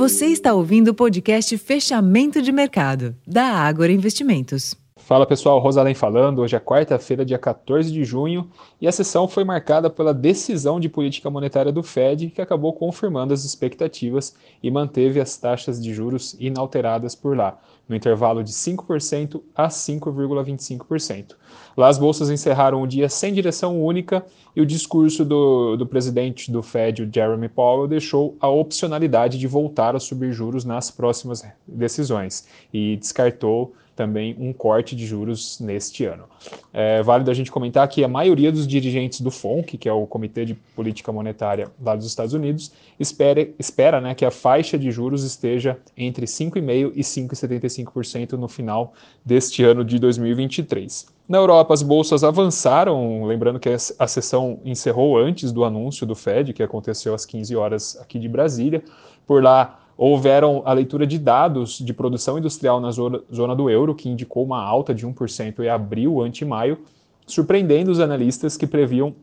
Você está ouvindo o podcast Fechamento de Mercado, da Ágora Investimentos. Fala pessoal, Rosalém falando. Hoje é quarta-feira, dia 14 de junho, e a sessão foi marcada pela decisão de política monetária do Fed, que acabou confirmando as expectativas e manteve as taxas de juros inalteradas por lá, no intervalo de 5% a 5,25%. Lá as bolsas encerraram o dia sem direção única e o discurso do, do presidente do Fed, o Jeremy Powell, deixou a opcionalidade de voltar a subir juros nas próximas decisões e descartou também um corte de juros neste ano. É válido a gente comentar que a maioria dos dirigentes do FONC, que é o Comitê de Política Monetária lá dos Estados Unidos, espera, espera né, que a faixa de juros esteja entre 5,5% e 5,75% no final deste ano de 2023. Na Europa, as bolsas avançaram, lembrando que a sessão encerrou antes do anúncio do Fed, que aconteceu às 15 horas aqui de Brasília. Por lá, houveram a leitura de dados de produção industrial na zona, do euro, que indicou uma alta de 1% em abril ante maio, surpreendendo os analistas que previam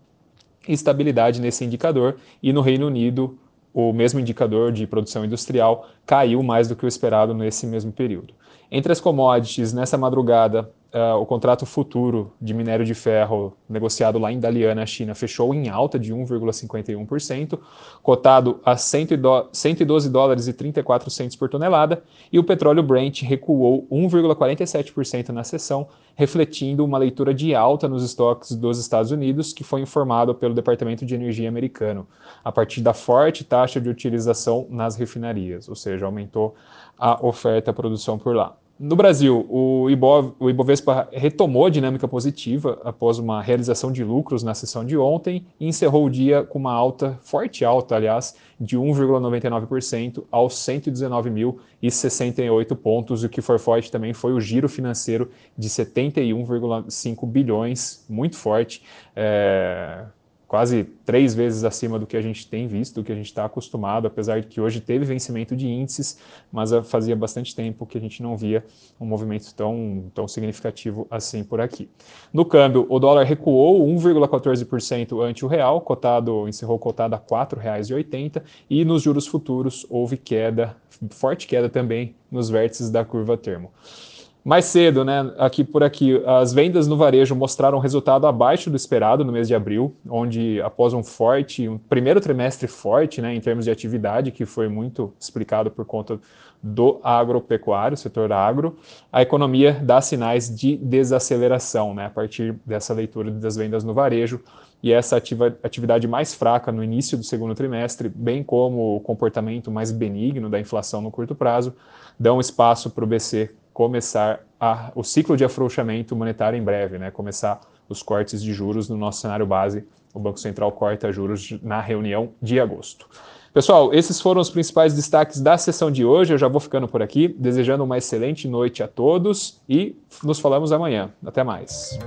estabilidade nesse indicador, e no Reino Unido o mesmo indicador de produção industrial caiu mais do que o esperado nesse mesmo período. Entre as commodities, nessa madrugada, Uh, o contrato futuro de minério de ferro negociado lá em Dalian, China, fechou em alta de 1,51%, cotado a 112 dólares e 34 centos por tonelada, e o petróleo Brent recuou 1,47% na sessão, refletindo uma leitura de alta nos estoques dos Estados Unidos, que foi informado pelo Departamento de Energia americano, a partir da forte taxa de utilização nas refinarias, ou seja, aumentou a oferta e a produção por lá. No Brasil, o, o Ibovespa retomou a dinâmica positiva após uma realização de lucros na sessão de ontem e encerrou o dia com uma alta, forte alta, aliás, de 1,99% aos 119.068 pontos. O que foi forte também foi o giro financeiro de 71,5 bilhões, muito forte. É quase três vezes acima do que a gente tem visto, do que a gente está acostumado, apesar de que hoje teve vencimento de índices, mas fazia bastante tempo que a gente não via um movimento tão, tão significativo assim por aqui. No câmbio, o dólar recuou 1,14% ante o real, cotado, encerrou cotado a R$ 4,80, e nos juros futuros houve queda, forte queda também nos vértices da curva termo. Mais cedo, né, aqui por aqui, as vendas no varejo mostraram resultado abaixo do esperado no mês de abril, onde após um forte, um primeiro trimestre forte, né, em termos de atividade, que foi muito explicado por conta do agropecuário, setor agro, a economia dá sinais de desaceleração, né, a partir dessa leitura das vendas no varejo, e essa ativa, atividade mais fraca no início do segundo trimestre, bem como o comportamento mais benigno da inflação no curto prazo, dão espaço para o BC começar a, o ciclo de afrouxamento monetário em breve, né? começar os cortes de juros no nosso cenário base. O Banco Central corta juros na reunião de agosto. Pessoal, esses foram os principais destaques da sessão de hoje. Eu já vou ficando por aqui, desejando uma excelente noite a todos e nos falamos amanhã. Até mais.